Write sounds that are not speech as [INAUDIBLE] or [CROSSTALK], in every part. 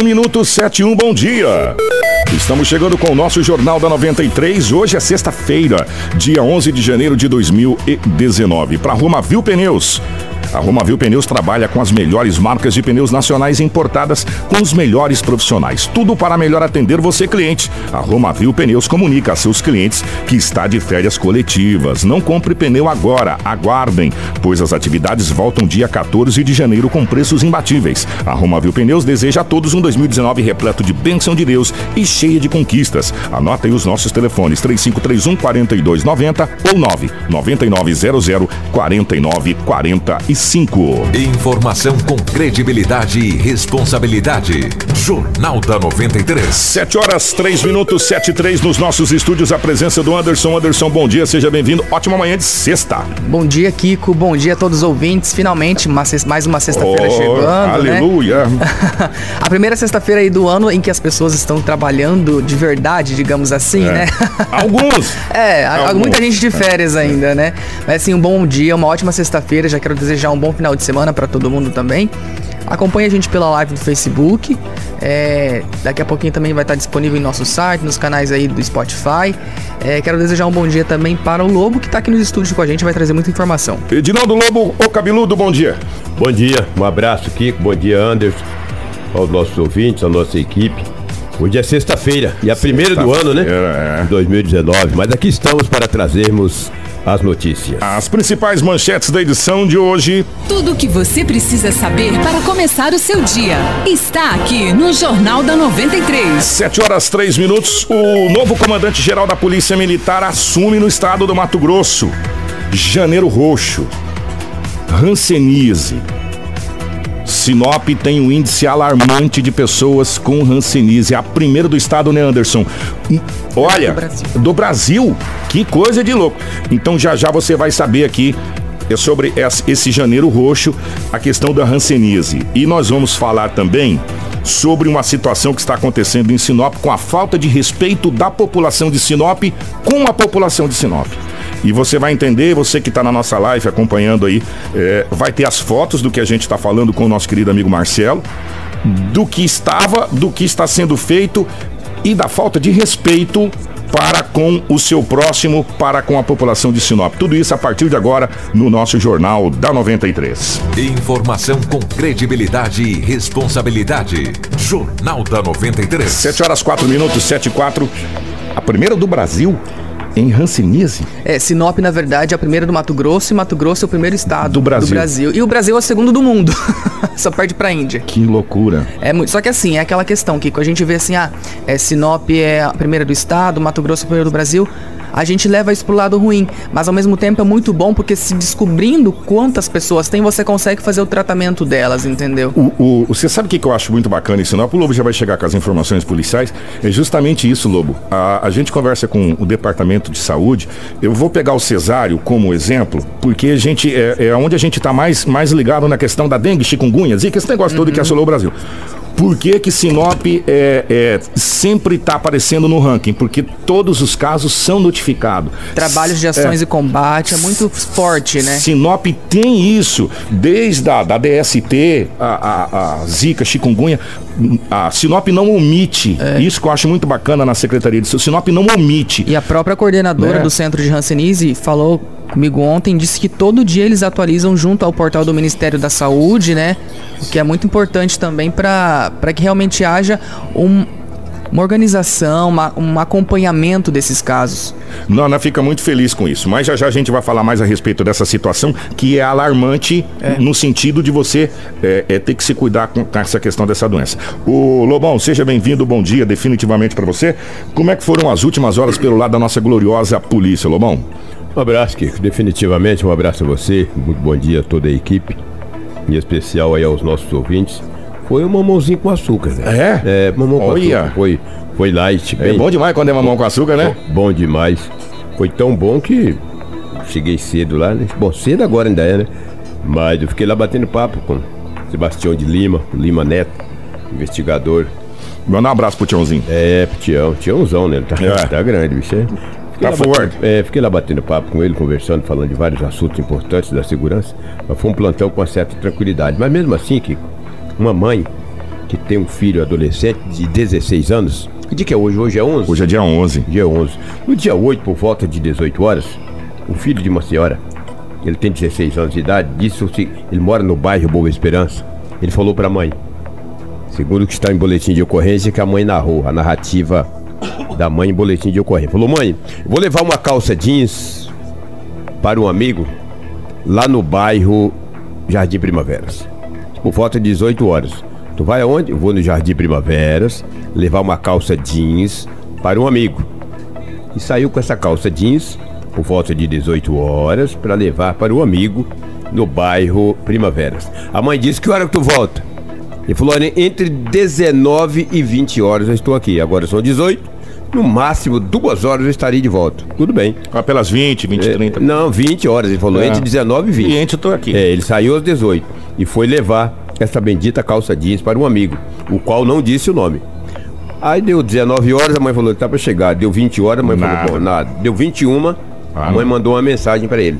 1 minuto, 7 1, bom dia. Estamos chegando com o nosso Jornal da 93. Hoje é sexta-feira, dia 11 de janeiro de 2019. Para Romavil Pneus. A Romavil Pneus trabalha com as melhores marcas de pneus nacionais importadas com os melhores profissionais. Tudo para melhor atender você, cliente. A Romavil Pneus comunica a seus clientes que está de férias coletivas. Não compre pneu agora, aguardem, pois as atividades voltam dia 14 de janeiro com preços imbatíveis. A Romavil Pneus deseja a todos um 2019 repleto de bênção de Deus e cheia de conquistas. Anota aí os nossos telefones 3531 4290 ou 99900 4945. Informação com credibilidade e responsabilidade. Jornal da 93. 7 horas, 3 minutos, 7 e 3 nos nossos estúdios. A presença do Anderson. Anderson, bom dia, seja bem-vindo. Ótima manhã de sexta. Bom dia, Kiko. Bom dia a todos os ouvintes. Finalmente, uma, mais uma sexta-feira Oh, chegando. aleluia. Né? [LAUGHS] a primeira sexta-feira aí do ano em que as pessoas estão trabalhando de verdade, digamos assim, É. né? [LAUGHS] Alguns. É, Alguns. muita gente de férias ainda, né? Mas assim, um bom dia, uma ótima sexta-feira. Já quero desejar um bom final de semana pra todo mundo também. Acompanhe a gente pela live do Facebook. É, daqui a pouquinho também vai estar disponível em nosso site, nos canais aí do Spotify. É, quero desejar um bom dia também para o Lobo, que tá aqui nos estúdios com a gente, vai trazer muita informação. Edinaldo Lobo, o cabeludo, bom dia. Bom dia, um abraço, Kiko. Bom dia, Anderson. Aos nossos ouvintes, à nossa equipe. Hoje é sexta-feira e a primeira do ano, né? É. 2019. Mas aqui estamos para trazermos as notícias. As principais manchetes da edição de hoje. Tudo o que você precisa saber para começar o seu dia está aqui no Jornal da 93. 7 horas 3 minutos. O novo comandante-geral da Polícia Militar assume no estado do Mato Grosso. Janeiro Roxo. Hanseníase. Sinop tem um índice alarmante de pessoas com Hanseníase. É a primeira do estado, né, Anderson? Hum, Olha, Do Brasil. do Brasil. Que coisa de louco. Então já já você vai saber aqui é sobre esse janeiro roxo, a questão da Hanseníase. E nós vamos falar também sobre uma situação que está acontecendo em Sinop com a falta de respeito da população de Sinop com a população de Sinop. E você vai entender, você que está na nossa live acompanhando aí, é, vai ter as fotos do que a gente está falando com o nosso querido amigo Marcelo, do que estava, do que está sendo feito e da falta de respeito para com o seu próximo, para com a população de Sinop. Tudo isso a partir de agora no nosso Jornal da 93. Informação com credibilidade e responsabilidade. Jornal da 93. 7 horas 4 minutos, 7 e 4. A primeira do Brasil em Hanseníase. É, Sinop, na verdade, é a primeira do Mato Grosso e Mato Grosso é o primeiro estado Do Brasil. E o Brasil é o segundo do mundo. [LAUGHS] Só perde pra Índia. Que loucura. É muito, só que assim, é aquela questão que a gente vê assim, ah, é, Sinop é a primeira do estado, Mato Grosso é o primeiro do Brasil. A gente leva isso pro lado ruim, mas ao mesmo tempo é muito bom porque se descobrindo quantas pessoas tem, você consegue fazer o tratamento delas, entendeu? O, o- você sabe o que, que eu acho muito bacana em Sinop? O Lobo já vai chegar com as informações policiais. É justamente isso, Lobo. A, a gente conversa com o Departamento de Saúde. Eu vou pegar o Cesário como exemplo, porque a gente é, é onde a gente está mais, mais ligado na questão da dengue, chikungunya, zika, esse negócio todo que assolou o Brasil. Por que, que Sinop é, é, sempre está aparecendo no ranking? Porque todos os casos são notificados. Trabalhos de ações e combate é muito forte, né? Sinop tem isso, desde a da DST, a, a, a Zika, chikungunya. A Sinop não omite. Isso que eu acho muito bacana na Secretaria de Saúde. Sinop não omite. E a própria coordenadora Né? do centro de Hanseníase falou comigo ontem, disse que todo dia eles atualizam junto ao portal do Ministério da Saúde, né? O que é muito importante também para que realmente haja um, uma organização, uma- um acompanhamento desses casos. Nona fica muito feliz com isso. Mas já já a gente vai falar mais a respeito dessa situação que é alarmante no sentido de você é, é, ter que se cuidar com, com essa questão dessa doença. O Lobão, seja bem-vindo, bom dia, definitivamente para você. Como é que foram as últimas horas pelo lado da nossa gloriosa polícia, Lobão? Um abraço, Kiko. Definitivamente um abraço a você. Muito bom dia a toda a equipe. Em especial aí aos nossos ouvintes. Foi um mamãozinho com açúcar, né? É? É, mamão com Olha. açúcar. Foi, foi light. É bem- bom demais quando é mamão com açúcar, né? Bom demais. Foi tão bom que cheguei cedo lá, né? Bom, cedo agora ainda é, né? Mas eu fiquei lá batendo papo com Sebastião de Lima, Lima Neto, investigador. Manda um abraço pro Tiãozinho. É, Tião, Tiãozão, né? Ele tá, É. tá grande, bicho. é. Fiquei Tá lá forte. batendo- é, fiquei lá batendo papo com ele, conversando, falando de vários assuntos importantes da segurança. Mas foi um plantão com uma certa tranquilidade. Mas mesmo assim, que uma mãe que tem um filho adolescente de 16 anos, que dia que é hoje? Hoje é 11? Hoje é dia 11. dia 11. No dia 8, por volta de 18 horas, o filho de uma senhora, ele tem 16 anos de idade, disse se- ele mora no bairro Boa Esperança. Ele falou pra mãe, segundo o que está em boletim de ocorrência, que a mãe narrou, a narrativa da mãe em boletim de ocorrência. Falou, mãe, vou levar uma calça jeans para um amigo lá no bairro Jardim Primaveras. Por volta de 18 horas. Tu vai aonde? Vou no Jardim Primaveras levar uma calça jeans para um amigo. E saiu com essa calça jeans por volta de 18 horas para levar para o amigo no bairro Primaveras. A mãe disse que hora que tu volta? Ele falou, entre 19 e 20 horas eu estou aqui. Agora são 18. No máximo duas horas eu estarei de volta. Tudo bem. Ah, Pelas 20, 20, É, 30. Não, 20 horas. Ele falou, É. entre 19 e 20. E antes eu tô aqui. É, ele saiu às 18 e foi levar essa bendita calça jeans para um amigo, o qual não disse o nome. Aí deu 19 horas, a mãe falou que tá para chegar. Deu 20 horas, a mãe Nada. falou, nada. Deu 21, Ah, a mãe não. mandou uma mensagem para ele.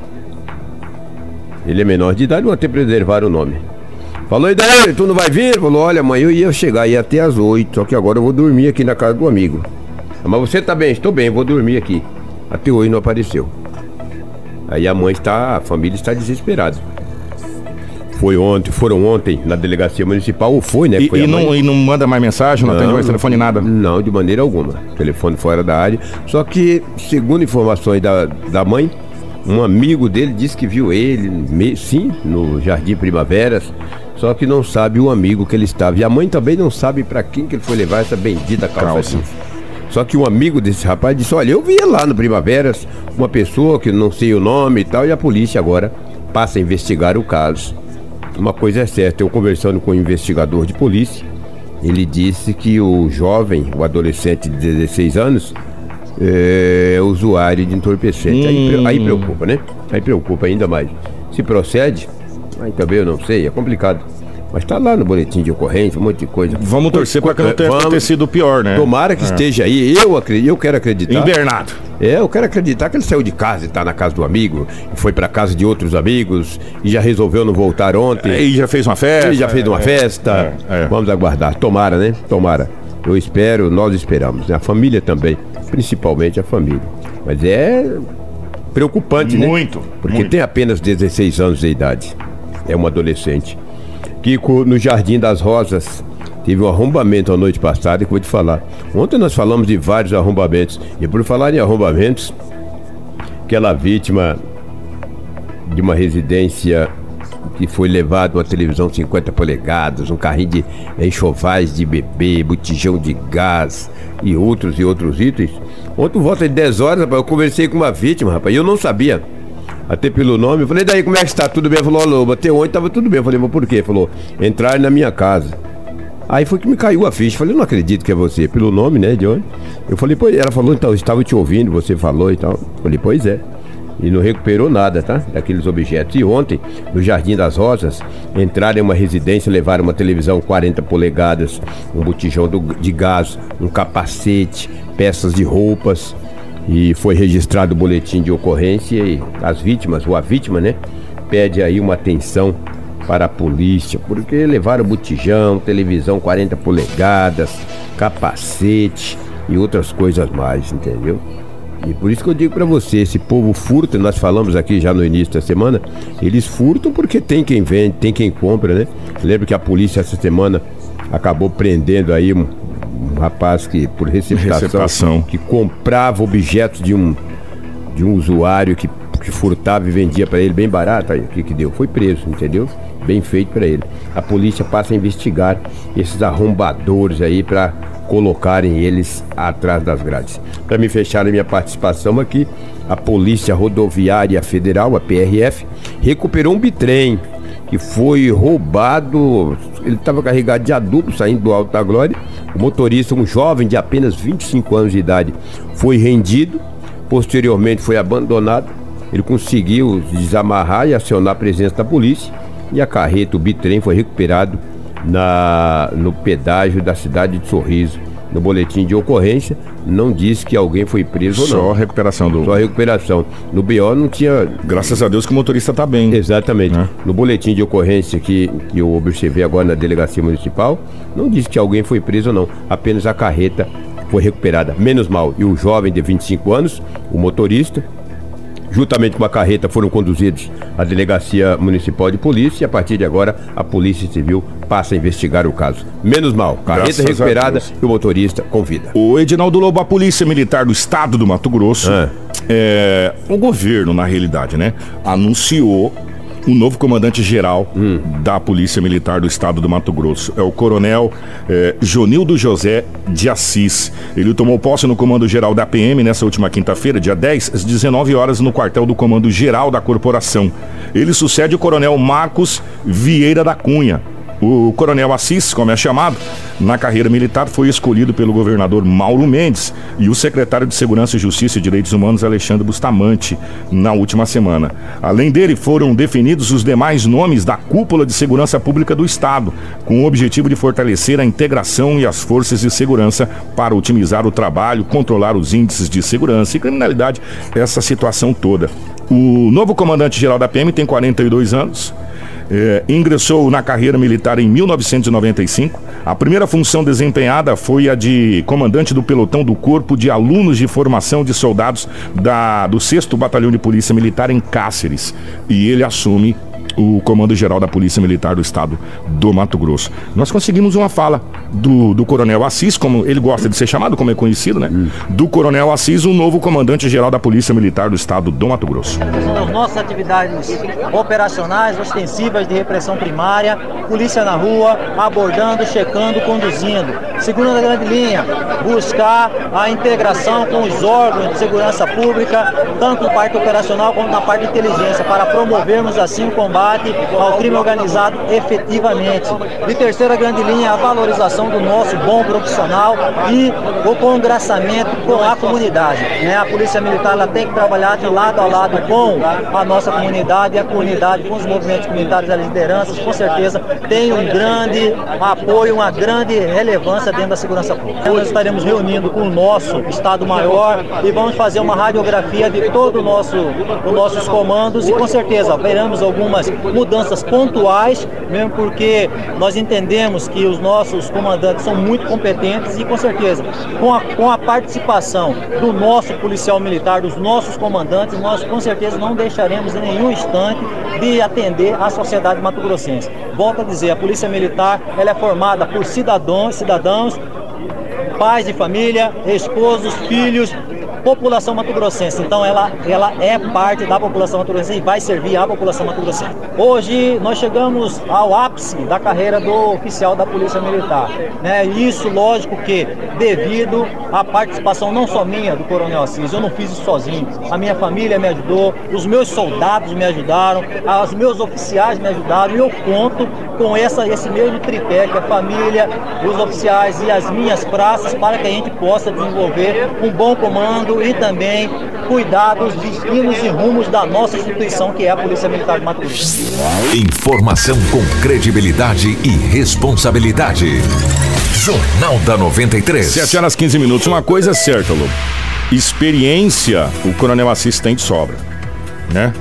Ele é menor de idade, vão até preservar o nome. Falou, e daí, tu não vai vir? Falou, olha, mãe, eu ia chegar aí até às 8, só que agora eu vou dormir aqui na casa do amigo. Mas você tá bem? Estou bem, vou dormir aqui. Até hoje não apareceu. Aí a mãe está, a família está desesperada. Foi ontem, foram ontem na delegacia municipal, ou foi, né? E, Foi e não, e não manda mais mensagem, não, atende mais telefone, nada. Não, de maneira alguma. Telefone fora da área. Só que, segundo informações da, da mãe, um amigo dele disse que viu ele, sim, no Jardim Primaveras, só que não sabe o amigo que ele estava. E a mãe também não sabe para quem que ele foi levar essa bendita calça. Calça. Só que um amigo desse rapaz disse: Olha, eu via lá no Primaveras uma pessoa que não sei o nome e tal, e a polícia agora passa a investigar o caso. Uma coisa é certa, eu conversando com um investigador de polícia, ele disse que o jovem, o adolescente de 16 anos, é usuário de entorpecente. Aí, aí preocupa, né? Aí preocupa ainda mais. Se procede, aí também eu não sei, é complicado. Mas tá lá no boletim de ocorrência, um monte de coisa. Vamos torcer para que não tenha Vamos. acontecido pior, né? Tomara que esteja aí. Eu, acredito, eu quero acreditar. Invernado. É, eu quero acreditar que ele saiu de casa e tá na casa do amigo, e foi pra casa de outros amigos e já resolveu não voltar ontem. E já fez uma festa. Ele já fez uma É, festa. é, é. Vamos aguardar. Tomara, né? Tomara. Eu espero, nós esperamos. né? A família também. Principalmente a família. Mas é preocupante, né? Muito, Porque muito. tem apenas 16 anos de idade. É um adolescente. Kiko, no Jardim das Rosas, teve um arrombamento a noite passada que vou te falar. Ontem nós falamos de vários arrombamentos. E por falar em arrombamentos, aquela vítima de uma residência que foi levado uma televisão 50 polegadas, um carrinho de enxovais de bebê, botijão de gás e outros e outros itens. Ontem, volta de 10 horas, rapaz, eu conversei com uma vítima, rapaz, e eu não sabia. Até pelo nome, eu falei, daí como é que está? Tudo bem? Ele Falou, alô, até ontem tava tudo bem. Eu falei, mas por quê? Ele Falou, entrar na minha casa. Aí foi que me caiu a ficha. Falei, não acredito que é você. Pelo nome, né, de onde? Eu falei, pois ela falou, então, estava te ouvindo, você falou e tal. Eu falei, pois é. E não recuperou nada, tá? Daqueles objetos. E ontem, no Jardim das Rosas, entraram em uma residência, levaram uma televisão 40 polegadas, um botijão do- de gás, um capacete, peças de roupas. E foi registrado o boletim de ocorrência e as vítimas, ou a vítima, né? Pede aí uma atenção para a polícia, porque levaram botijão, televisão 40 polegadas, capacete e outras coisas mais, entendeu? E por isso que eu digo pra você, esse povo furta, nós falamos aqui já no início da semana, eles furtam porque tem quem vende, tem quem compra, né? Lembro que a polícia essa semana acabou prendendo aí um rapaz que por receptação, Receptação. que comprava objetos de um de um usuário que, que furtava e vendia pra ele bem barato, aí o que que deu? Foi preso, entendeu? Bem feito pra ele. A polícia passa a investigar esses arrombadores aí pra colocarem eles atrás das grades. Para me fechar a minha participação aqui, a Polícia Rodoviária Federal, a PRF, recuperou um bitrem que foi roubado. Ele estava carregado de adubo saindo do Alto da Glória. O motorista, um jovem de apenas 25 anos de idade, foi rendido. Posteriormente foi abandonado. Ele conseguiu desamarrar e acionar a presença da polícia. E a carreta, o bitrem, foi recuperado na, no pedágio da cidade de Sorriso. No boletim de ocorrência, não diz que alguém foi preso Só ou não. a recuperação do. Só a recuperação. No BO não tinha. Graças a Deus que o motorista tá bem. Exatamente. Né? No boletim de ocorrência que, que eu observei agora na delegacia municipal, não diz que alguém foi preso ou não. Apenas a carreta foi recuperada. Menos mal. E o jovem de 25 anos, o motorista, juntamente com a carreta, foram conduzidos à delegacia municipal de polícia e a partir de agora a Polícia Civil passa a investigar o caso. Menos mal. Carreta Graças recuperada e o motorista com vida. O Edinaldo Lobo, a Polícia Militar do Estado do Mato Grosso, É. é, o governo, na realidade, né, anunciou o novo comandante-geral da Polícia Militar do Estado do Mato Grosso. É o coronel é, Jonildo José de Assis. Ele tomou posse no comando-geral da PM nessa última quinta-feira, dia 10, às 19 horas, no quartel do Comando-Geral da Corporação. Ele sucede o coronel Marcos Vieira da Cunha. O coronel Assis, como é chamado, na carreira militar foi escolhido pelo governador Mauro Mendes e o secretário de Segurança, Justiça e Direitos Humanos, Alexandre Bustamante, na última semana. Além dele, foram definidos os demais nomes da cúpula de segurança pública do Estado, com o objetivo de fortalecer a integração e as forças de segurança para otimizar o trabalho, controlar os índices de segurança e criminalidade, essa situação toda. O novo comandante-geral da PM tem 42 anos. É, ingressou na carreira militar em 1995. A primeira função desempenhada foi a de comandante do pelotão do Corpo de Alunos de Formação de Soldados da, do 6 Batalhão de Polícia Militar em Cáceres. E ele assume o comando-geral da Polícia Militar do Estado do Mato Grosso. Nós conseguimos uma fala do, do Coronel Assis, como ele gosta de ser chamado, como é conhecido, né? Do Coronel Assis, o novo comandante-geral da Polícia Militar do Estado do Mato Grosso. São as nossas atividades operacionais, ostensivas de repressão primária, polícia na rua, abordando, checando, conduzindo. Segunda grande linha, buscar a integração com os órgãos de segurança pública, tanto na parte operacional como na parte de inteligência, para promovermos assim o combate ao crime organizado efetivamente. E terceira grande linha, a valorização do nosso bom profissional e o congraçamento com a comunidade. né? A Polícia Militar ela tem que trabalhar de lado a lado com a nossa comunidade e a comunidade, com os movimentos comunitários as lideranças, com certeza tem um grande apoio, uma grande relevância dentro da segurança pública. Hoje estaremos reunindo com o nosso Estado-Maior e vamos fazer uma radiografia de todo o nosso, os nossos comandos e com certeza veremos algumas mudanças pontuais, mesmo porque nós entendemos que os nossos comandantes são muito competentes e com certeza com a, com a participação do nosso policial militar, dos nossos comandantes, nós com certeza não deixaremos em nenhum instante de atender a sociedade mato-grossense. Volto a dizer, a Polícia Militar ela é formada por cidadãos, cidadãos, pais de família, esposos, filhos, população mato-grossense. Então ela, ela é parte da população mato-grossense e vai servir à população mato-grossense. Hoje nós chegamos ao ápice da carreira do oficial da Polícia Militar. Né? Isso, lógico que devido à participação não só minha, do Coronel Assis, eu não fiz isso sozinho. A minha família me ajudou, os meus soldados me ajudaram, os meus oficiais me ajudaram e eu conto com essa, esse mesmo tripé, que a família, os oficiais e as minhas praças, para que a gente possa desenvolver um bom comando e também cuidar dos destinos e rumos da nossa instituição, que é a Polícia Militar de Mato Grosso. Informação com credibilidade e responsabilidade. Jornal da 93. 7 horas 15 minutos. Uma coisa é certa, Lobo. Experiência, o Coronel Assis tem de sobra, né?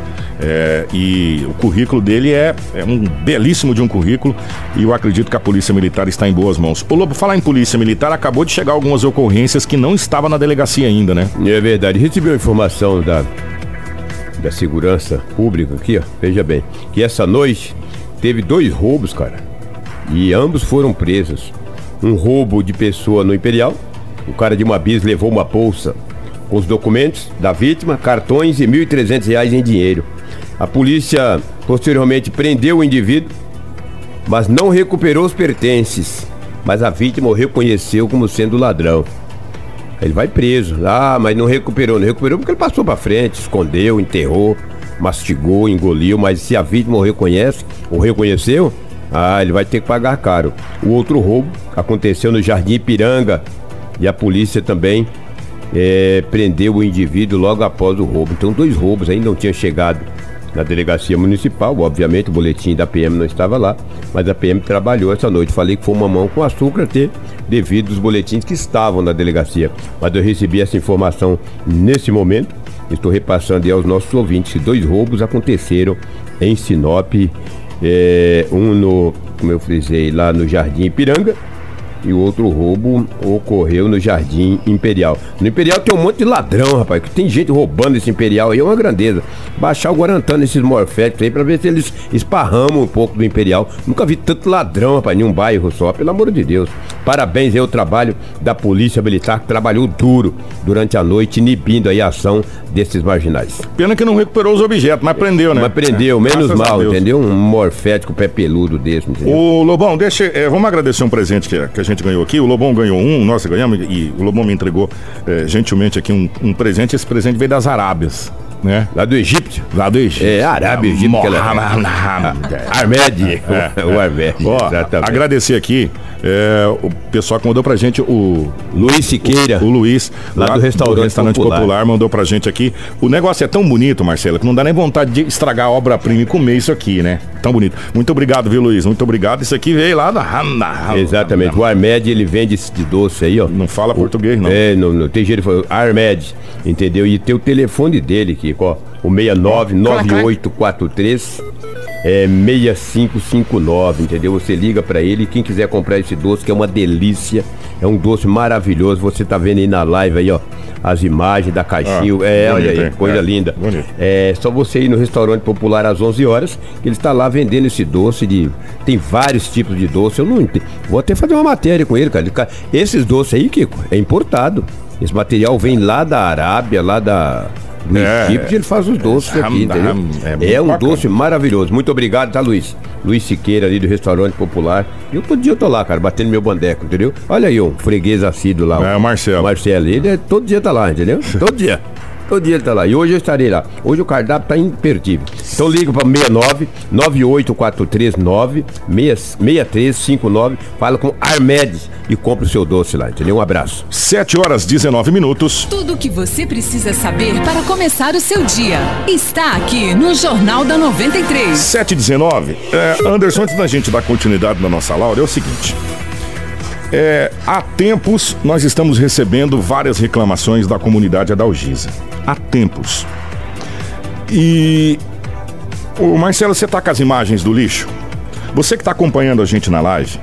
É, e o currículo dele é, é um belíssimo de um currículo e eu acredito que a Polícia Militar está em boas mãos. Ô Lobo, falar em Polícia Militar, acabou de chegar algumas ocorrências que não estavam na delegacia ainda, né? É verdade. Recebi uma informação da, da segurança pública aqui, ó. Veja bem. Que essa noite teve dois roubos, cara. E ambos foram presos. Um roubo de pessoa no Imperial. O cara de uma bis levou uma bolsa com os documentos da vítima, cartões e 1.300 reais em dinheiro. A polícia posteriormente prendeu o indivíduo, mas não recuperou os pertences. mas a vítima o reconheceu como sendo ladrão. Ele vai preso. Ah, mas não recuperou. Não recuperou porque ele passou para frente, escondeu, enterrou, mastigou, engoliu. Mas se a vítima o reconhece, ou reconheceu, ah, ele vai ter que pagar caro. O outro roubo aconteceu no Jardim Ipiranga e a polícia também é, prendeu o indivíduo logo após o roubo. Então, dois roubos ainda não tinham chegado na delegacia municipal. Obviamente, o boletim da PM não estava lá, mas a PM trabalhou essa noite. Falei que foi uma mão com açúcar ter devido os boletins que estavam na delegacia. Mas eu recebi essa informação nesse momento. Estou repassando aí aos nossos ouvintes que dois roubos aconteceram em Sinop. É, um no, como eu frisei, lá no Jardim Ipiranga e o outro roubo ocorreu no Jardim Imperial. No Imperial tem um monte de ladrão, rapaz, que tem gente roubando esse Imperial aí, é uma grandeza. Baixar o Guarantã nesses morféticos aí pra ver se eles esparramam um pouco do Imperial. Nunca vi tanto ladrão, rapaz, em um bairro só, pelo amor de Deus. Parabéns aí ao trabalho da Polícia Militar, que trabalhou duro durante a noite, inibindo aí a ação desses marginais. Pena que não recuperou os objetos, mas prendeu, né? Mas prendeu, é, menos mal, entendeu? Um morfético pé peludo desse, entendeu? Ô, Lobão, deixa. É, vamos agradecer um presente que, que a gente ganhou aqui. O Lobão ganhou um, nós ganhamos, e o Lobão me entregou é, gentilmente aqui um, um presente. Esse presente veio das Arábias né? Lá do Egito. Lá do Egito. É, Arábia, Egito. Armed. É. [LAUGHS] O Armed. Ó, agradecer aqui é, o pessoal que mandou pra gente o Luiz Siqueira. O, o Luiz, lá, lá do restaurante, do restaurante popular. popular. mandou pra gente aqui. O negócio é tão bonito, Marcelo, que não dá nem vontade de estragar a obra-prima e comer isso aqui, né? Tão bonito. Muito obrigado, viu, Luiz? Muito obrigado. Isso aqui veio lá da Exatamente. O Armed, ele vende esse de doce aí, ó. Não fala o, português, não. É, não, não tem jeito. Armed, entendeu? E tem o telefone dele aqui, ó. O 699843 é 6559, entendeu? Você liga para ele, quem quiser comprar esse doce, que é uma delícia, é um doce maravilhoso. Você tá vendo aí na live aí, ó, as imagens da caixinha. Ah, é, bonito, olha aí, coisa é, linda. Bonito. É só você ir no restaurante popular às 11 horas, que ele está lá vendendo esse doce de tem vários tipos de doce. Eu não entendo. Vou até fazer uma matéria com ele, cara. Esses doces aí, Kiko, é importado. Esse material vem lá da Arábia, lá da do é, ele faz os doces é, aqui, entendeu? É, é um bacana. doce maravilhoso. Muito obrigado, tá, Luiz? Luiz Siqueira ali do restaurante popular. Eu todo dia eu tô lá, cara, batendo meu bandeco, entendeu? Olha aí, um freguês assíduo lá. É, o Marcelo. Marcelo, ele é, todo dia tá lá, entendeu? [LAUGHS] todo dia. Todo dia ele tá lá. E hoje eu estarei lá. Hoje o cardápio tá imperdível. Então liga para 69 98439 6359. Fala com Armedes e compra o seu doce lá, entendeu? Um abraço. 7 horas 19 minutos. Tudo o que você precisa saber para começar o seu dia está aqui no Jornal da 93. 7 19. É, Anderson, antes da gente dar continuidade na nossa Laura, é o seguinte. É, há tempos nós estamos recebendo várias reclamações da comunidade Adalgisa. Há tempos. E. O Marcelo, você tá com as imagens do lixo? Você que está acompanhando a gente na live,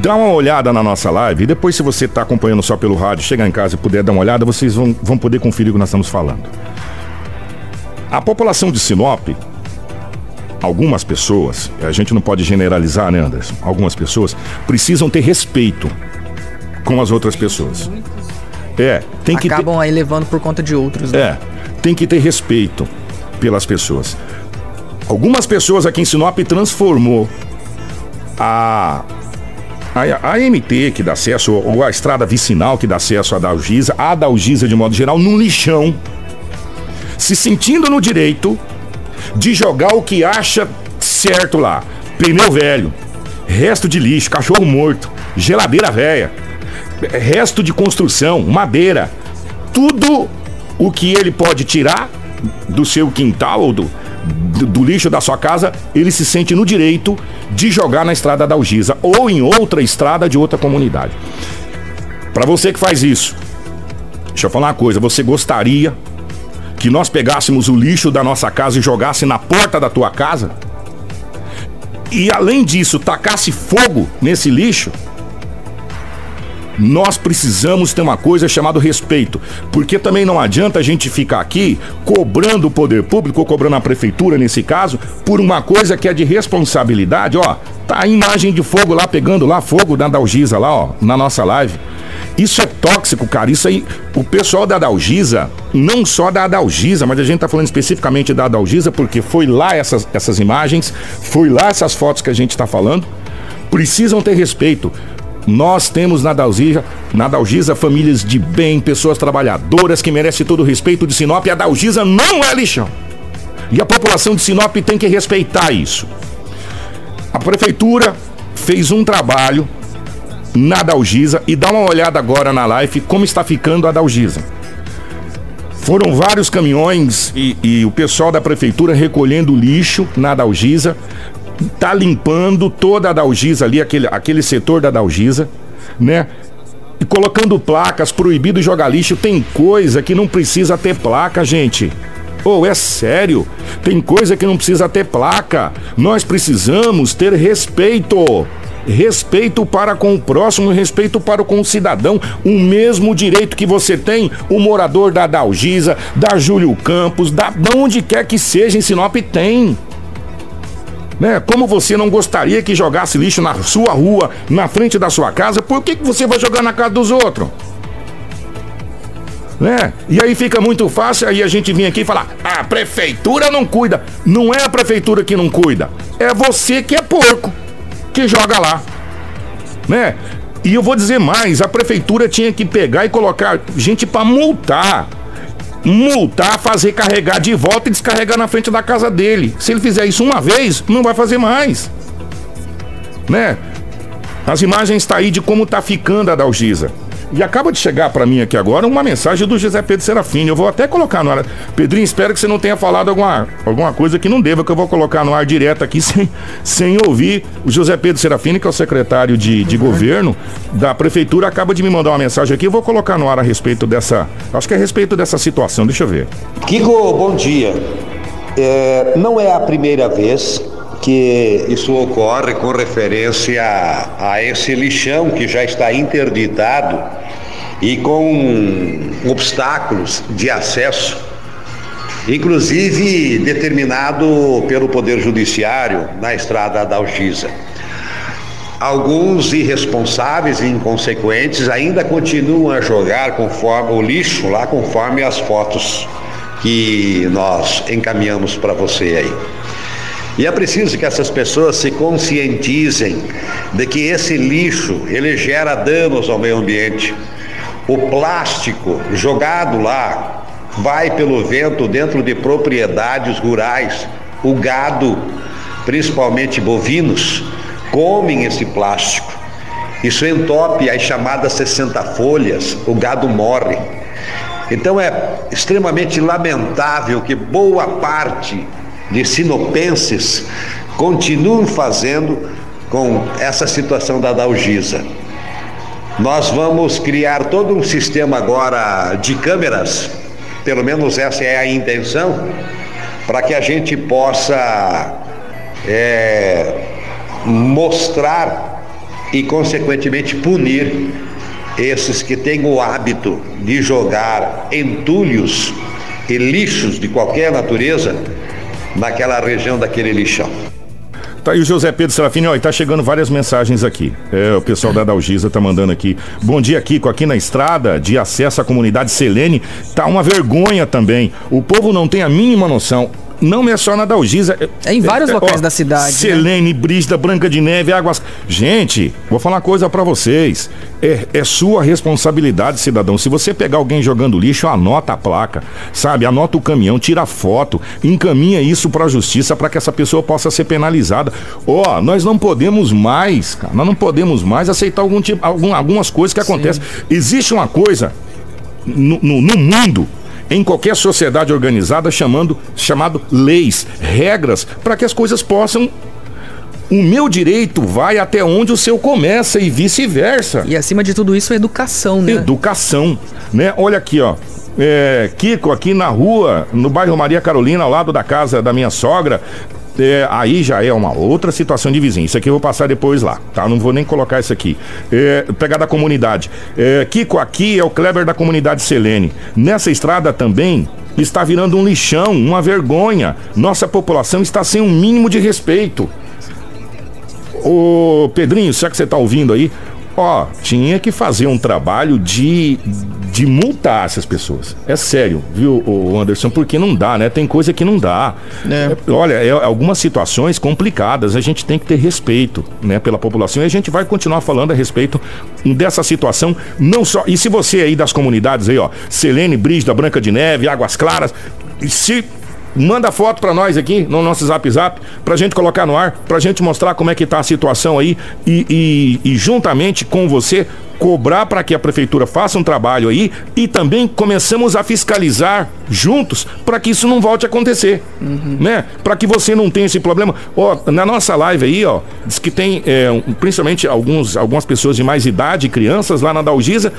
dá uma olhada na nossa live e depois, se você está acompanhando só pelo rádio, chegar em casa e puder dar uma olhada, vocês vão, vão poder conferir o que nós estamos falando. A população de Sinop algumas pessoas, a gente não pode generalizar, né, Anderson? Algumas pessoas precisam ter respeito com as outras pessoas. É, tem que acabam ter... aí levando por conta de outros. Né? É, tem que ter respeito pelas pessoas. Algumas pessoas aqui em Sinop transformou a a, a MT que dá acesso, ou a estrada vicinal que dá acesso à Dalgisa, a Dalgisa de modo geral, num lixão, se sentindo no direito de jogar o que acha certo lá. Pneu velho, resto de lixo, cachorro morto, geladeira velha, resto de construção, madeira, tudo o que ele pode tirar do seu quintal ou do, do, do, lixo da sua casa, ele se sente no direito de jogar na estrada da Algisa ou em outra estrada de outra comunidade. Para você que faz isso, deixa eu falar uma coisa, você gostaria que nós pegássemos o lixo da nossa casa e jogasse na porta da tua casa? E além disso, tacasse fogo nesse lixo? Nós precisamos ter uma coisa chamada respeito, porque também não adianta a gente ficar aqui cobrando o poder público, ou cobrando a prefeitura nesse caso, por uma coisa que é de responsabilidade, ó. Tá a imagem de fogo lá pegando lá fogo da Dalgisa lá, ó, na nossa live. Isso é tóxico, cara. Isso aí, o pessoal da Adalgisa, não só da Adalgisa, mas a gente tá falando especificamente da Adalgisa porque foi lá essas, essas imagens, foi lá essas fotos que a gente tá falando. Precisam ter respeito. Nós temos na Dalgisa, na Dalgisa famílias de bem, pessoas trabalhadoras que merecem todo o respeito de Sinop. A Dalgisa não é lixão. E a população de Sinop tem que respeitar isso. A prefeitura fez um trabalho na Dalgisa e dá uma olhada agora na live como está ficando a Dalgisa. Foram vários caminhões e, e, o pessoal da prefeitura recolhendo lixo na Dalgisa, tá limpando toda a Dalgisa ali, aquele, aquele setor da Dalgisa, né? E colocando placas, proibido jogar lixo. Tem coisa que não precisa ter placa, gente. Ou oh, é sério? Tem coisa que não precisa ter placa. Nós precisamos ter respeito respeito para com o próximo, respeito para com o cidadão, o mesmo direito que você tem, o morador da Dalgisa, da Júlio Campos, da, de onde quer que seja em Sinop tem. Né? Como você não gostaria que jogasse lixo na sua rua, na frente da sua casa, por que, que você vai jogar na casa dos outros? Né? E aí fica muito fácil aí a gente vir aqui e falar: a prefeitura não cuida. Não é a prefeitura que não cuida, é você que é porco que joga lá. Né? E eu vou dizer mais, a prefeitura tinha que pegar e colocar gente para multar multar, fazer carregar de volta e descarregar na frente da casa dele. Se ele fizer isso uma vez, não vai fazer mais. Né? As imagens está aí de como está ficando a Dalgisa. E acaba de chegar para mim aqui agora uma mensagem do José Pedro Serafini. Eu vou até colocar no ar. Pedrinho, espero que você não tenha falado alguma, alguma coisa que não deva, que eu vou colocar no ar direto aqui [LAUGHS] sem, sem ouvir. O José Pedro Serafini, que é o secretário de, de governo da prefeitura, acaba de me mandar uma mensagem aqui. Eu vou colocar no ar a respeito dessa. Acho que é a respeito dessa situação. Deixa eu ver. Kiko, bom dia. É, não é a primeira vez que isso ocorre com referência a, a esse lixão que já está interditado e com obstáculos de acesso, inclusive determinado pelo Poder Judiciário na estrada da Algisa. Alguns irresponsáveis e inconsequentes ainda continuam a jogar conforme o lixo lá conforme as fotos que nós encaminhamos para você aí. E é preciso que essas pessoas se conscientizem de que esse lixo, ele gera danos ao meio ambiente. O plástico jogado lá vai pelo vento dentro de propriedades rurais. O gado, principalmente bovinos, comem esse plástico. Isso entope as chamadas 60 folhas, o gado morre. Então é extremamente lamentável que boa parte de sinopenses continuam fazendo com essa situação da Dalgisa. Nós vamos criar todo um sistema agora de câmeras, pelo menos essa é a intenção, para que a gente possa é, mostrar e, consequentemente, punir esses que têm o hábito de jogar entulhos e lixos de qualquer natureza naquela região daquele lixão. Tá aí o José Pedro Serafini, ó, e tá chegando várias mensagens aqui. É, o pessoal da Dalgisa tá mandando aqui. Bom dia, Kiko. Aqui na estrada de acesso à comunidade Selene, tá uma vergonha também. O povo não tem a mínima noção não é só na Dalgisa. É em vários é, locais ó, da cidade. Né? Selene, né? Branca de Neve, Águas. Gente, vou falar uma coisa para vocês. É, é, sua responsabilidade, cidadão. Se você pegar alguém jogando lixo, anota a placa, sabe? Anota o caminhão, tira foto, encaminha isso para a justiça para que essa pessoa possa ser penalizada. Ó, nós não podemos mais, cara, nós não podemos mais aceitar algum tipo, algum, algumas coisas que acontecem. Existe uma coisa no, no, no mundo em qualquer sociedade organizada chamando, chamado leis, regras, para que as coisas possam o meu direito vai até onde o seu começa e vice-versa. E acima de tudo isso, educação, né? Educação, né? Olha aqui, ó. É, Kiko, aqui na rua, no bairro Maria Carolina, ao lado da casa da minha sogra, é, aí já é uma outra situação de vizinho. Isso aqui eu vou passar depois lá, tá? Não vou nem colocar isso aqui. É, pegar da comunidade. É, Kiko, aqui é o Kleber da comunidade Selene. Nessa estrada também está virando um lixão, uma vergonha. Nossa população está sem um mínimo de respeito. Ô Pedrinho, será que você está ouvindo aí? Ó, tinha que fazer um trabalho de de multar essas pessoas. É sério, viu, o Anderson? Porque não dá, né? Tem coisa que não dá. É. Olha, é, algumas situações complicadas, a gente tem que ter respeito, né, pela população. E a gente vai continuar falando a respeito dessa situação, não só. E se você aí das comunidades aí, ó, Selene, Brígida, Branca de Neve, Águas Claras, se manda foto para nós aqui no nosso Zap Zap, pra gente colocar no ar, pra gente mostrar como é que tá a situação aí e, e, e juntamente com você cobrar para que a prefeitura faça um trabalho aí e também começamos a fiscalizar juntos para que isso não volte a acontecer, uhum. né? Para que você não tenha esse problema. Ó, na nossa live aí, ó, diz que tem é, principalmente alguns, algumas pessoas de mais idade, crianças lá na Dalgisa,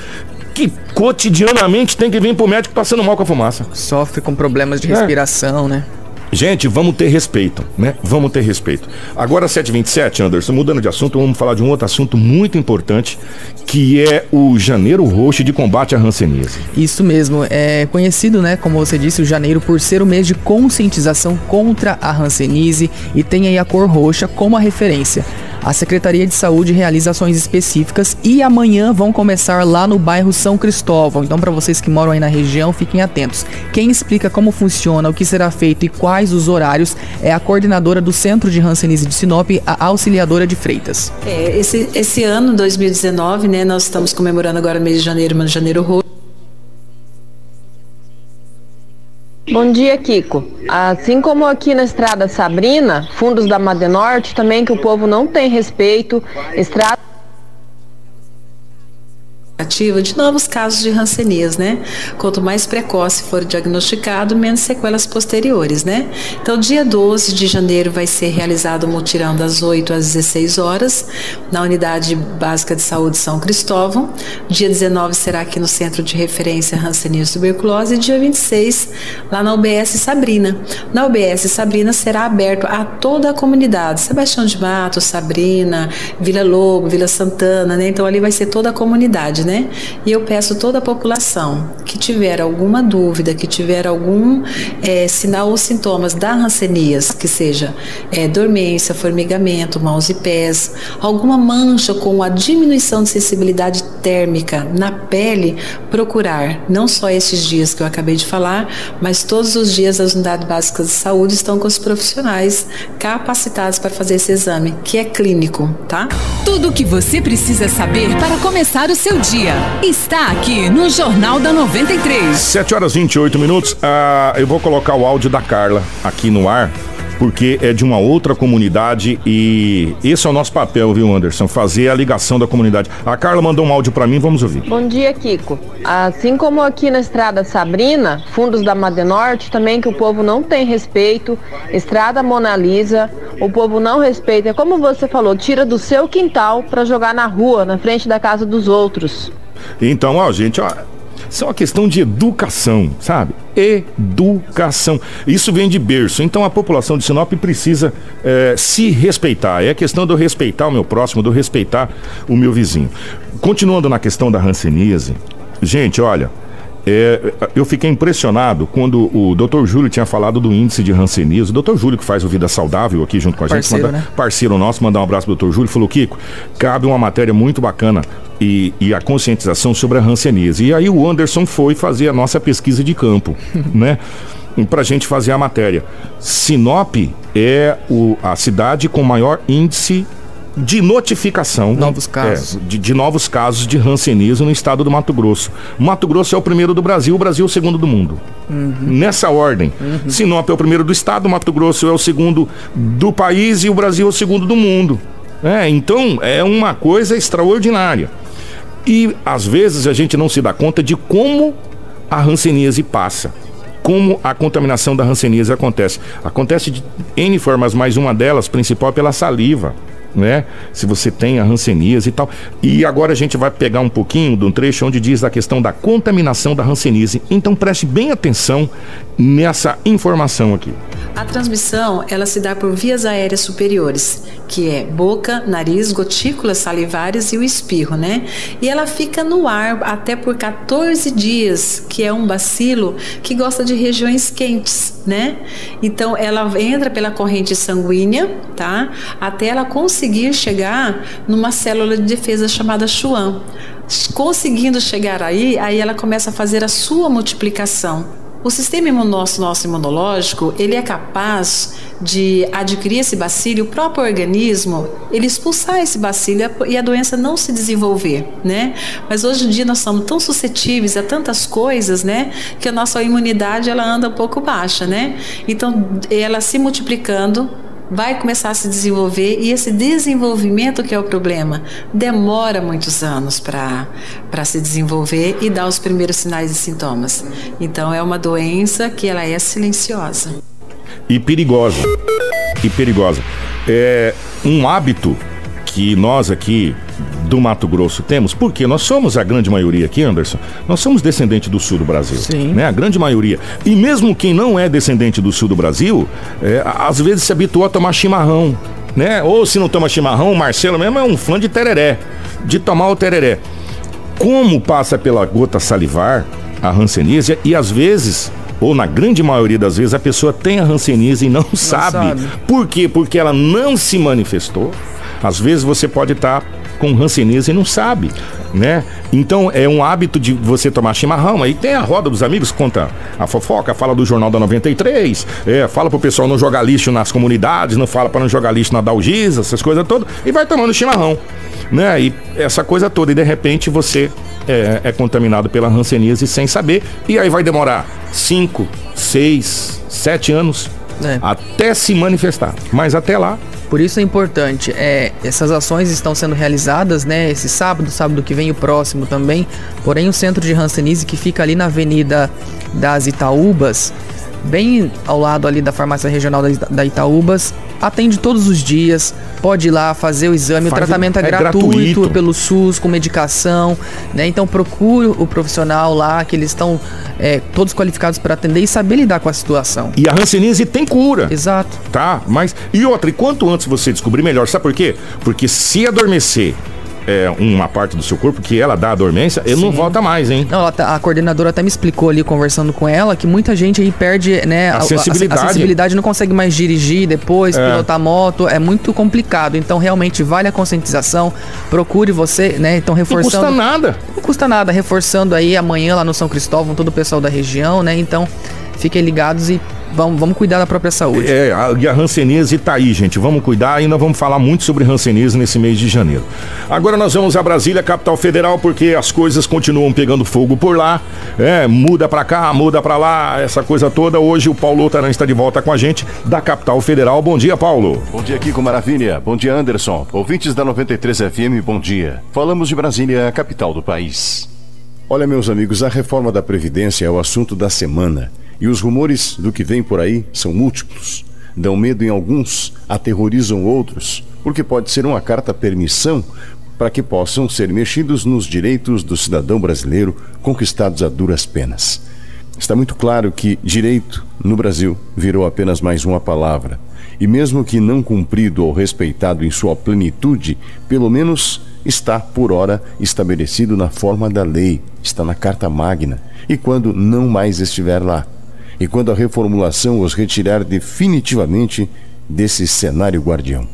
que cotidianamente tem que vir pro médico passando mal com a fumaça. Sofre com problemas de é. respiração, né? Gente, vamos ter respeito, né? Vamos ter respeito. Agora, 727, Anderson, mudando de assunto, vamos falar de um outro assunto muito importante, que é o Janeiro Roxo de combate à hanseníase. Isso mesmo, é conhecido, né, como você disse, o janeiro por ser o mês de conscientização contra a hanseníase e tem aí a cor roxa como a referência. A Secretaria de Saúde realiza ações específicas e amanhã vão começar lá no bairro São Cristóvão. Então, para vocês que moram aí na região, fiquem atentos. Quem explica como funciona, o que será feito e quais os horários é a coordenadora do Centro de Hanseníase de Sinop, a auxiliadora de Freitas. É, esse, esse ano, 2019, né, nós estamos comemorando agora mês de janeiro, de janeiro roxo. Bom dia, Kiko. Assim como aqui na Estrada Sabrina, fundos da Madenorte, também que o povo não tem respeito, estrada ativa de novos casos de rancenias, né? Quanto mais precoce for diagnosticado, menos sequelas posteriores, né? Então, dia 12 de janeiro vai ser realizado o mutirão das 8 às 16 horas na Unidade Básica de Saúde São Cristóvão. Dia 19 será aqui no Centro de Referência Rancenias e Tuberculose e dia 26 lá na UBS Sabrina. Na UBS Sabrina será aberto a toda a comunidade, Sebastião de Matos, Sabrina, Vila Lobo, Vila Santana, né? Então ali vai ser toda a comunidade, né? E eu peço toda a população que tiver alguma dúvida, que tiver algum é, sinal ou sintomas da rancenias, que seja é, dormência, formigamento, mãos e pés, alguma mancha com a diminuição de sensibilidade térmica na pele, procurar não só esses dias que eu acabei de falar, mas todos os dias as unidades básicas de saúde estão com os profissionais capacitados para fazer esse exame, que é clínico, tá? Tudo o que você precisa saber para começar o seu dia dia está aqui no Jornal da 93. 7 horas e 28 minutos. Ah, eu vou colocar o áudio da Carla aqui no ar porque é de uma outra comunidade e esse é o nosso papel, viu, Anderson? Fazer a ligação da comunidade. A Carla mandou um áudio para mim, vamos ouvir. Bom dia, Kiko. Assim como aqui na Estrada Sabrina, fundos da Madenorte, também que o povo não tem respeito, Estrada Mona Lisa, o povo não respeita. É como você falou, tira do seu quintal para jogar na rua, na frente da casa dos outros. Então, ó, gente, ó, isso é uma questão de educação, sabe? Educação. Isso vem de berço. Então a população de Sinop precisa é, se respeitar. É a questão do respeitar o meu próximo, do respeitar o meu vizinho. Continuando na questão da ranceníase, gente, olha. É, eu fiquei impressionado quando o Dr. Júlio tinha falado do índice de rancenismo. O Dr. Júlio, que faz o Vida Saudável aqui junto com a parceiro, gente, manda, né? parceiro nosso, mandar um abraço pro Dr. Júlio, falou: Kiko, cabe uma matéria muito bacana e, e a conscientização sobre a ranceníase. E aí o Anderson foi fazer a nossa pesquisa de campo, [LAUGHS] né? Para a gente fazer a matéria. Sinop é o, a cidade com maior índice de notificação novos casos. É, de, de, novos casos de rancenismo no estado do Mato Grosso. Mato Grosso é o primeiro do Brasil, o Brasil é o segundo do mundo. Uhum. Nessa ordem. Uhum. Sinop é o primeiro do estado, Mato Grosso é o segundo do país e o Brasil é o segundo do mundo. É, então é uma coisa extraordinária. E às vezes a gente não se dá conta de como a ranceníase passa como a contaminação da ranceníase acontece. Acontece de N formas, mas uma delas, principal, é pela saliva né? Se você tem a hanseníase e tal. E agora a gente vai pegar um pouquinho de um trecho onde diz a questão da contaminação da hanseníase. Então preste bem atenção nessa informação aqui. A transmissão, ela se dá por vias aéreas superiores, que é boca, nariz, gotículas salivares e o espirro, né? E ela fica no ar até por 14 dias, que é um bacilo que gosta de regiões quentes, né? Então ela entra pela corrente sanguínea, tá? Até ela conseguir conseguir chegar numa célula de defesa chamada Schwann. Conseguindo chegar aí, aí ela começa a fazer a sua multiplicação. O sistema nosso, nosso imunológico, ele é capaz de adquirir esse bacilo, o próprio organismo, ele expulsar esse bacilo e a doença não se desenvolver, né? Mas hoje em dia nós somos tão suscetíveis a tantas coisas, né? Que a nossa imunidade, ela anda um pouco baixa, né? Então, ela se multiplicando, vai começar a se desenvolver e esse desenvolvimento que é o problema demora muitos anos para se desenvolver e dar os primeiros sinais e sintomas. Então é uma doença que ela é silenciosa. E perigosa. E perigosa. É um hábito que nós aqui do Mato Grosso temos, porque nós somos a grande maioria aqui, Anderson, nós somos descendentes do sul do Brasil. Sim. Né? A grande maioria. E mesmo quem não é descendente do sul do Brasil, é, às vezes se habituou a tomar chimarrão. Né? Ou se não toma chimarrão, o Marcelo mesmo é um fã de tereré, de tomar o tereré. Como passa pela gota salivar, a hanseníase, e às vezes ou na grande maioria das vezes, a pessoa tem a hanseníase e não, não sabe. sabe. Por quê? Porque ela não se manifestou. Às vezes você pode estar tá com rancenise e não sabe, né? Então é um hábito de você tomar chimarrão. Aí tem a roda dos amigos, conta a fofoca, fala do Jornal da 93, é, fala pro pessoal não jogar lixo nas comunidades, não fala para não jogar lixo na Dalgisa, essas coisas todas, e vai tomando chimarrão, né? E essa coisa toda, e de repente você é, é contaminado pela rancenise sem saber, e aí vai demorar 5, 6, 7 anos é. até se manifestar. Mas até lá por isso é importante, é, essas ações estão sendo realizadas, né, esse sábado, sábado que vem o próximo também, porém o centro de Hanseníase que fica ali na Avenida das Itaúbas, bem ao lado ali da farmácia regional da Itaúbas, atende todos os dias, pode ir lá fazer o exame, Faz, o tratamento é, é gratuito, gratuito, pelo SUS, com medicação, né? Então procure o profissional lá, que eles estão é, todos qualificados para atender e saber lidar com a situação. E a Hanseníase tem cura. Exato. Tá, mas... E outra, e quanto antes você descobrir, melhor. Sabe por quê? Porque se adormecer é, uma parte do seu corpo que ela dá a dormência, ele Sim. não volta mais, hein? Não, tá, a coordenadora até me explicou ali, conversando com ela, que muita gente aí perde, né, a, sensibilidade. A, a sensibilidade não consegue mais dirigir depois, é. pilotar moto, é muito complicado. Então, realmente, vale a conscientização, procure você, né? Então, reforçando. Não custa nada. Não custa nada, reforçando aí amanhã lá no São Cristóvão, todo o pessoal da região, né? Então, fiquem ligados e Vamos, vamos cuidar da própria saúde. É, a, a Hanseníase tá aí, gente. Vamos cuidar. Ainda vamos falar muito sobre Hanseníase nesse mês de janeiro. Agora nós vamos a Brasília, capital federal, porque as coisas continuam pegando fogo por lá. É, muda pra cá, muda pra lá, essa coisa toda. Hoje o Paulo Taran está de volta com a gente da capital federal. Bom dia, Paulo. Bom dia, Kiko Maravilha. Bom dia, Anderson. Ouvintes da 93 FM, bom dia. Falamos de Brasília, capital do país. Olha, meus amigos, a reforma da Previdência é o assunto da semana. E os rumores do que vem por aí são múltiplos. Dão medo em alguns, aterrorizam outros, porque pode ser uma carta permissão para que possam ser mexidos nos direitos do cidadão brasileiro conquistados a duras penas. Está muito claro que direito, no Brasil, virou apenas mais uma palavra. E mesmo que não cumprido ou respeitado em sua plenitude, pelo menos está, por hora, estabelecido na forma da lei, está na Carta Magna, e quando não mais estiver lá, e quando a reformulação os retirar definitivamente desse cenário guardião.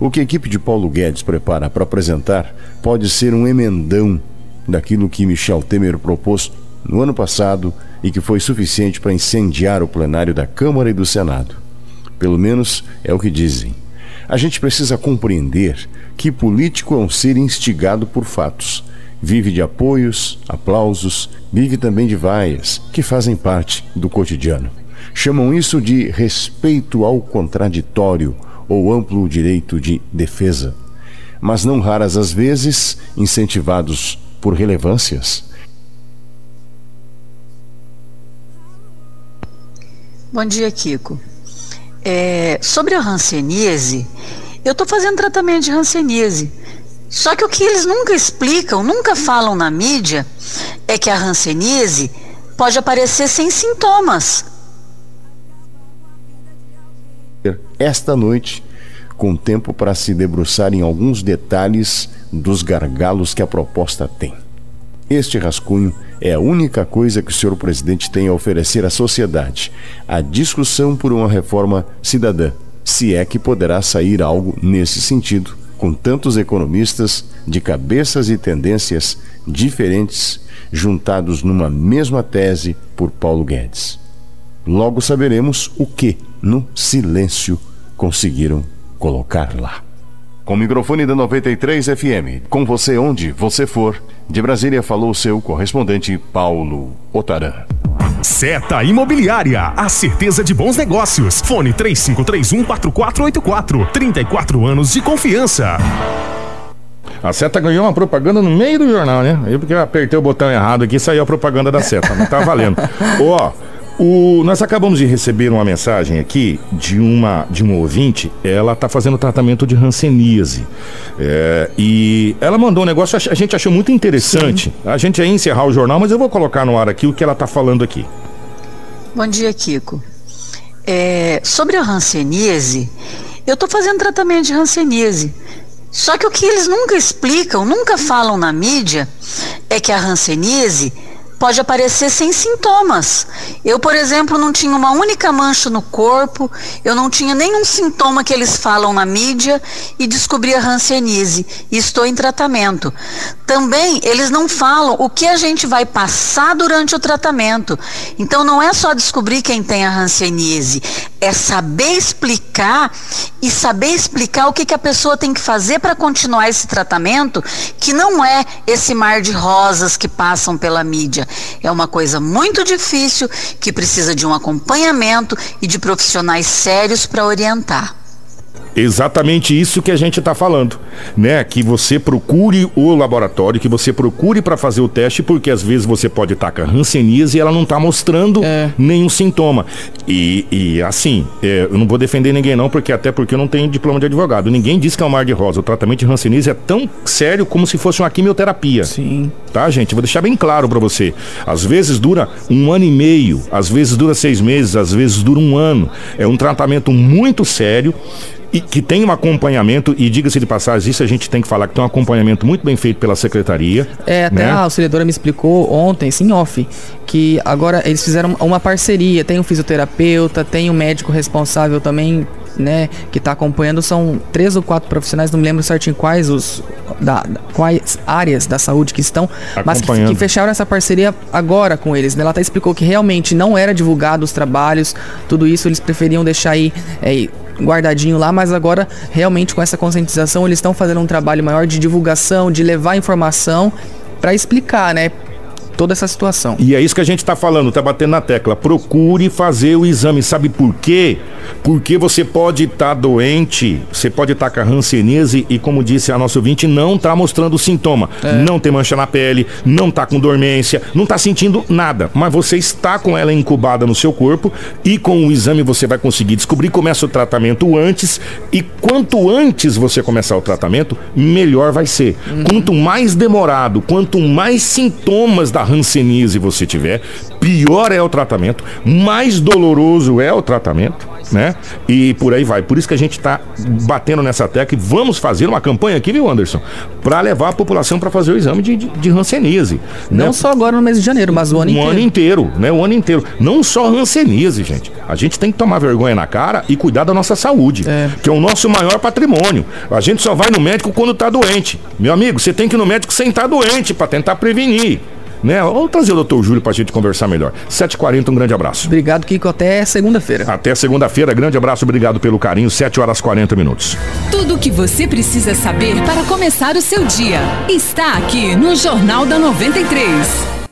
O que a equipe de Paulo Guedes prepara para apresentar pode ser um emendão daquilo que Michel Temer propôs no ano passado e que foi suficiente para incendiar o plenário da Câmara e do Senado. Pelo menos é o que dizem. A gente precisa compreender que político é um ser instigado por fatos vive de apoios, aplausos, vive também de vaias, que fazem parte do cotidiano. Chamam isso de respeito ao contraditório ou amplo direito de defesa. Mas não raras as vezes, incentivados por relevâncias. Bom dia, Kiko. É, sobre a hanseníase, eu estou fazendo tratamento de hanseníase só que o que eles nunca explicam, nunca falam na mídia, é que a hanseníase pode aparecer sem sintomas. Esta noite, com tempo para se debruçar em alguns detalhes dos gargalos que a proposta tem. Este rascunho é a única coisa que o senhor presidente tem a oferecer à sociedade: a discussão por uma reforma cidadã, se é que poderá sair algo nesse sentido, com tantos economistas de cabeças e tendências diferentes juntados numa mesma tese por Paulo Guedes. Logo saberemos o que, no silêncio, conseguiram colocar lá. Com o microfone da 93 FM, com você onde você for, de Brasília falou seu correspondente Paulo Otaran. Seta Imobiliária, a certeza de bons negócios. Fone 3531-4484. 34 anos de confiança. A seta ganhou uma propaganda no meio do jornal, né? Aí porque eu apertei o botão errado aqui saiu a propaganda da seta. Não tá valendo. [LAUGHS] Ó. O, nós acabamos de receber uma mensagem aqui de uma de um ouvinte. Ela está fazendo tratamento de ranceníase. É, e ela mandou um negócio, a gente achou muito interessante. Sim. A gente ia encerrar o jornal, mas eu vou colocar no ar aqui o que ela está falando aqui. Bom dia, Kiko. É, sobre a ranceníase, eu estou fazendo tratamento de ranceníase. Só que o que eles nunca explicam, nunca falam na mídia, é que a ranceníase pode aparecer sem sintomas. Eu, por exemplo, não tinha uma única mancha no corpo, eu não tinha nenhum sintoma que eles falam na mídia e descobri a hanseníase e estou em tratamento. Também eles não falam o que a gente vai passar durante o tratamento. Então não é só descobrir quem tem a hanseníase, é saber explicar e saber explicar o que, que a pessoa tem que fazer para continuar esse tratamento, que não é esse mar de rosas que passam pela mídia. É uma coisa muito difícil que precisa de um acompanhamento e de profissionais sérios para orientar. Exatamente isso que a gente está falando, né? Que você procure o laboratório, que você procure para fazer o teste, porque às vezes você pode estar com a hanseníase e ela não está mostrando é. nenhum sintoma. E, e assim, é, eu não vou defender ninguém não, porque até porque eu não tenho diploma de advogado. Ninguém diz que é um mar de rosa. O tratamento de hanseníase é tão sério como se fosse uma quimioterapia. Sim. Tá, gente? Vou deixar bem claro para você. Às vezes dura um ano e meio, às vezes dura seis meses, às vezes dura um ano. É um tratamento muito sério e que tem um acompanhamento, e diga-se de passagem, isso a gente tem que falar que tem um acompanhamento muito bem feito pela secretaria. É, até né? a auxiliadora me explicou ontem, sim, off, que agora eles fizeram uma parceria, tem um fisioterapeuta, tem um médico responsável também né, que está acompanhando são três ou quatro profissionais, não me lembro certinho quais os da, quais áreas da saúde que estão, mas que, que, fecharam essa parceria agora com eles. Né? Ela até explicou que realmente não era divulgado os trabalhos, tudo isso eles preferiam deixar aí é, guardadinho lá, mas agora realmente com essa conscientização eles estão fazendo um trabalho maior de divulgação, de levar informação para explicar, né? toda essa situação. E é isso que a gente está falando, está batendo na tecla. Procure fazer o exame. Sabe por quê? Porque você pode estar tá doente, você pode estar tá com a hanseníase e, como disse a nossa ouvinte, não está mostrando sintoma. É. Não tem mancha na pele, não está com dormência, não está sentindo nada. Mas você está com ela incubada no seu corpo e com o exame você vai conseguir descobrir. Começa o tratamento antes e quanto antes você começar o tratamento, melhor vai ser. Uhum. Quanto mais demorado, quanto mais sintomas da hanseníase você tiver, pior é o tratamento, mais doloroso é o tratamento, né? E por aí vai. Por isso que a gente está batendo nessa tecla e vamos fazer uma campanha aqui, viu, Anderson? Para levar a população para fazer o exame de, de, de hanseníase. Não né? só agora no mês de janeiro, mas o ano um inteiro. O ano inteiro, né? O ano inteiro. Não só hanseníase, gente. A gente tem que tomar vergonha na cara e cuidar da nossa saúde, é. que é o nosso maior patrimônio. A gente só vai no médico quando está doente. Meu amigo, você tem que ir no médico sem estar tá doente para tentar prevenir né? Vamos trazer o doutor Júlio para a gente conversar melhor. 7h40, um grande abraço. Obrigado, Kiko. Até segunda-feira. Até segunda-feira. Grande abraço, obrigado pelo carinho. 7 horas 40 minutos. Tudo o que você precisa saber para começar o seu dia está aqui no Jornal da 93.